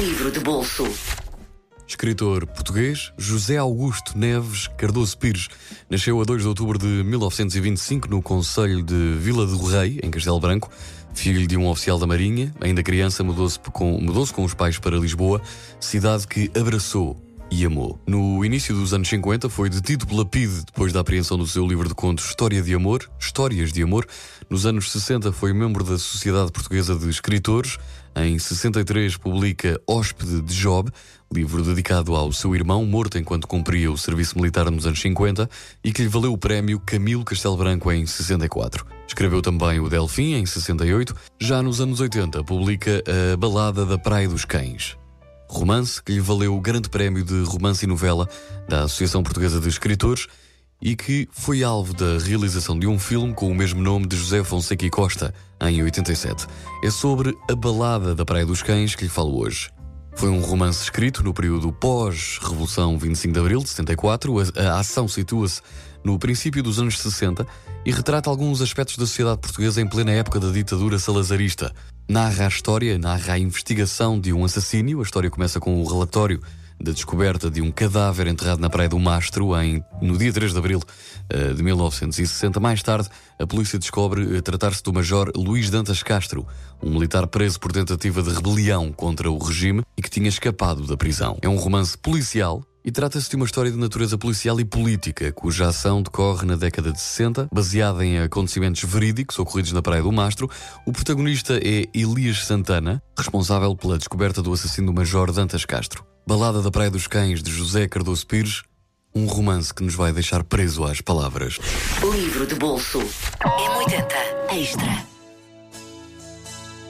Livro de bolso. Escritor português José Augusto Neves Cardoso Pires nasceu a 2 de outubro de 1925 no Conselho de Vila do Rei, em Castelo Branco. Filho de um oficial da Marinha, ainda criança mudou-se com, mudou com os pais para Lisboa, cidade que abraçou e amou. No início dos anos 50 foi detido pela PIDE depois da apreensão do seu livro de contos História de Amor, Histórias de Amor. Nos anos 60 foi membro da Sociedade Portuguesa de Escritores. Em 63 publica Hóspede de Job, livro dedicado ao seu irmão, morto enquanto cumpria o serviço militar nos anos 50 e que lhe valeu o prémio Camilo Castelo Branco em 64. Escreveu também o Delfim em 68. Já nos anos 80 publica a Balada da Praia dos Cães romance que lhe valeu o Grande Prémio de Romance e Novela da Associação Portuguesa de Escritores e que foi alvo da realização de um filme com o mesmo nome de José Fonseca e Costa, em 87. É sobre a balada da Praia dos Cães que lhe falo hoje. Foi um romance escrito no período pós-Revolução 25 de Abril de 74. A, a ação situa-se no princípio dos anos 60 e retrata alguns aspectos da sociedade portuguesa em plena época da ditadura salazarista, narra a história, narra a investigação de um assassínio. A história começa com o relatório da descoberta de um cadáver enterrado na Praia do Mastro em, no dia 3 de abril uh, de 1960. Mais tarde, a polícia descobre uh, tratar-se do Major Luís Dantas Castro, um militar preso por tentativa de rebelião contra o regime e que tinha escapado da prisão. É um romance policial e trata-se de uma história de natureza policial e política, cuja ação decorre na década de 60, baseada em acontecimentos verídicos ocorridos na Praia do Mastro. O protagonista é Elias Santana, responsável pela descoberta do assassino do Major Dantas Castro. Balada da Praia dos Cães, de José Cardoso Pires, um romance que nos vai deixar preso às palavras. Livro de bolso. M80 Extra.